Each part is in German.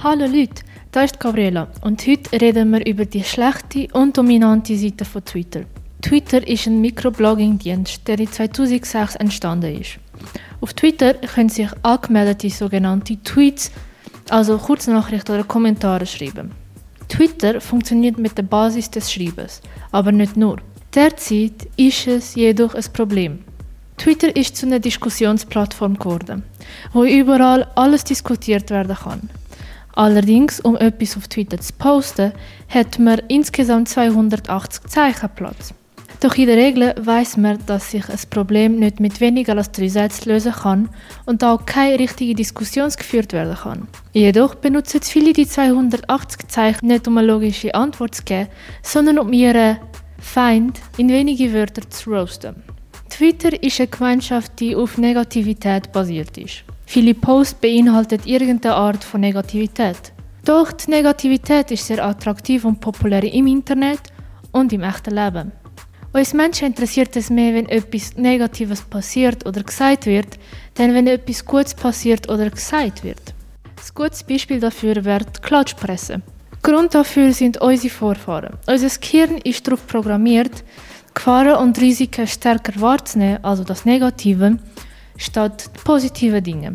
Hallo Leute, da ist Gabriela und heute reden wir über die schlechte und dominante Seite von Twitter. Twitter ist ein Mikroblogging-Dienst, der in 2006 entstanden ist. Auf Twitter können sich angemeldete sogenannte Tweets, also Kurznachrichten oder Kommentare schreiben. Twitter funktioniert mit der Basis des Schreibens, aber nicht nur. Derzeit ist es jedoch ein Problem. Twitter ist zu einer Diskussionsplattform geworden, wo überall alles diskutiert werden kann. Allerdings, um etwas auf Twitter zu posten, hat man insgesamt 280 Zeichen Platz. Doch in der Regel weiß man, dass sich ein Problem nicht mit weniger als drei Sätzen lösen kann und auch keine richtige Diskussion geführt werden kann. Jedoch benutzen viele die 280 Zeichen nicht um eine logische Antwort zu geben, sondern um ihren Feind in wenige Wörter zu roasten. Twitter ist eine Gemeinschaft, die auf Negativität basiert ist. Viele Posts beinhalten irgendeine Art von Negativität. Doch die Negativität ist sehr attraktiv und populär im Internet und im echten Leben. Uns Menschen interessiert es mehr, wenn etwas Negatives passiert oder gesagt wird, denn wenn etwas Gutes passiert oder gesagt wird. Ein gutes Beispiel dafür wäre die Klatschpresse. Grund dafür sind unsere Vorfahren. Unser Gehirn ist darauf programmiert, Gefahren und Risiken stärker wahrzunehmen, also das Negative, statt positive Dinge.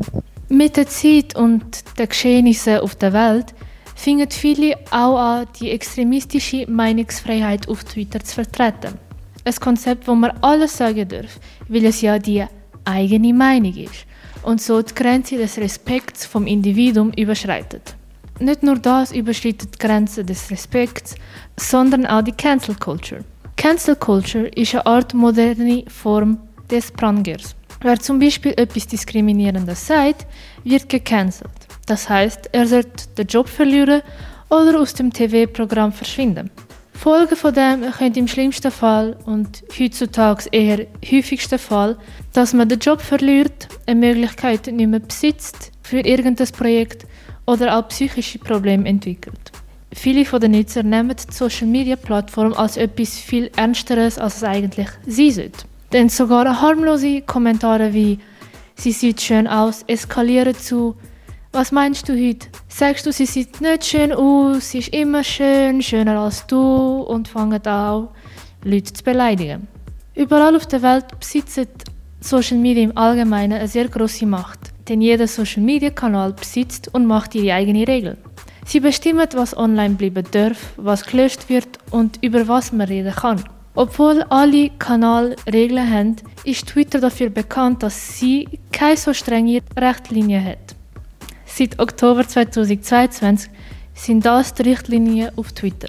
Mit der Zeit und den Geschehnissen auf der Welt fingen viele auch an, die extremistische Meinungsfreiheit auf Twitter zu vertreten. Ein Konzept, wo man alles sagen darf, weil es ja die eigene Meinung ist und so die Grenze des Respekts vom Individuum überschreitet. Nicht nur das überschreitet die Grenze des Respekts, sondern auch die Cancel Culture. Cancel Culture ist eine Art moderne Form des Prangers. Wer zum Beispiel etwas Diskriminierendes sagt, wird gecancelt. Das heißt, er sollte den Job verlieren oder aus dem TV-Programm verschwinden. Folgen von dem können im schlimmsten Fall und heutzutage eher häufigsten Fall, dass man den Job verliert, eine Möglichkeit nicht mehr besitzt für irgendein Projekt oder auch psychische Probleme entwickelt. Viele von den Nutzer nehmen die Social Media Plattform als etwas viel Ernsteres, als es eigentlich sein sollte. Denn sogar harmlose Kommentare wie Sie sieht schön aus eskalieren zu Was meinst du heute? Sagst du, sie sieht nicht schön aus, sie ist immer schön, schöner als du und fangen auch Leute zu beleidigen. Überall auf der Welt besitzen Social Media im Allgemeinen eine sehr große Macht, denn jeder Social Media Kanal besitzt und macht ihre eigenen Regeln. Sie bestimmen, was online bleiben darf, was gelöscht wird und über was man reden kann. Obwohl alle Kanäle Regeln haben, ist Twitter dafür bekannt, dass sie keine so strenge Richtlinien hat. Seit Oktober 2022 sind das die Richtlinien auf Twitter.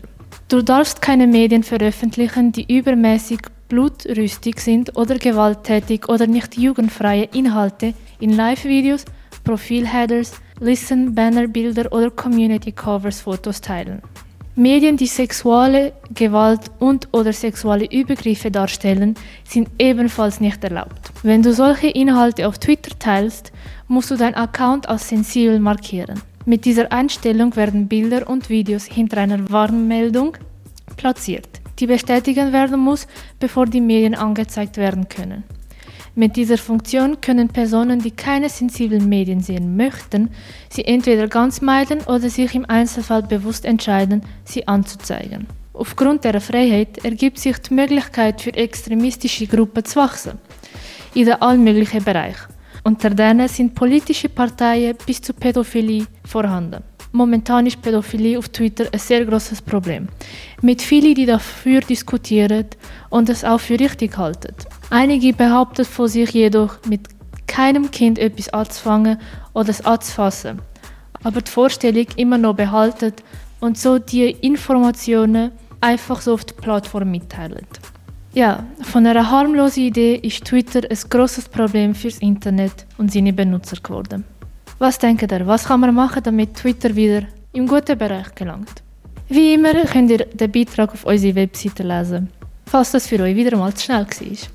Du darfst keine Medien veröffentlichen, die übermäßig blutrüstig sind oder gewalttätig oder nicht jugendfreie Inhalte in Live-Videos, Profilheaders, Listen, Bannerbilder oder Community Covers Fotos teilen. Medien, die sexuelle Gewalt und/oder sexuelle Übergriffe darstellen, sind ebenfalls nicht erlaubt. Wenn du solche Inhalte auf Twitter teilst, musst du deinen Account als sensibel markieren. Mit dieser Einstellung werden Bilder und Videos hinter einer Warnmeldung platziert, die bestätigen werden muss, bevor die Medien angezeigt werden können. Mit dieser Funktion können Personen, die keine sensiblen Medien sehen möchten, sie entweder ganz meiden oder sich im Einzelfall bewusst entscheiden, sie anzuzeigen. Aufgrund der Freiheit ergibt sich die Möglichkeit für extremistische Gruppen zu wachsen, in allen möglichen Bereichen. Unter denen sind politische Parteien bis zu Pädophilie vorhanden. Momentan ist Pädophilie auf Twitter ein sehr großes Problem. Mit vielen, die dafür diskutieren und es auch für richtig halten. Einige behaupten von sich jedoch, mit keinem Kind etwas anzufangen oder es anzufassen. Aber die Vorstellung immer noch behalten und so die Informationen einfach so auf der Plattform mitteilen. Ja, von einer harmlosen Idee ist Twitter ein großes Problem fürs Internet und seine Benutzer geworden. Was denkt ihr, was kann man machen, damit Twitter wieder im guten Bereich gelangt? Wie immer könnt ihr den Beitrag auf unserer Webseite lesen, falls das für euch wieder mal zu schnell war.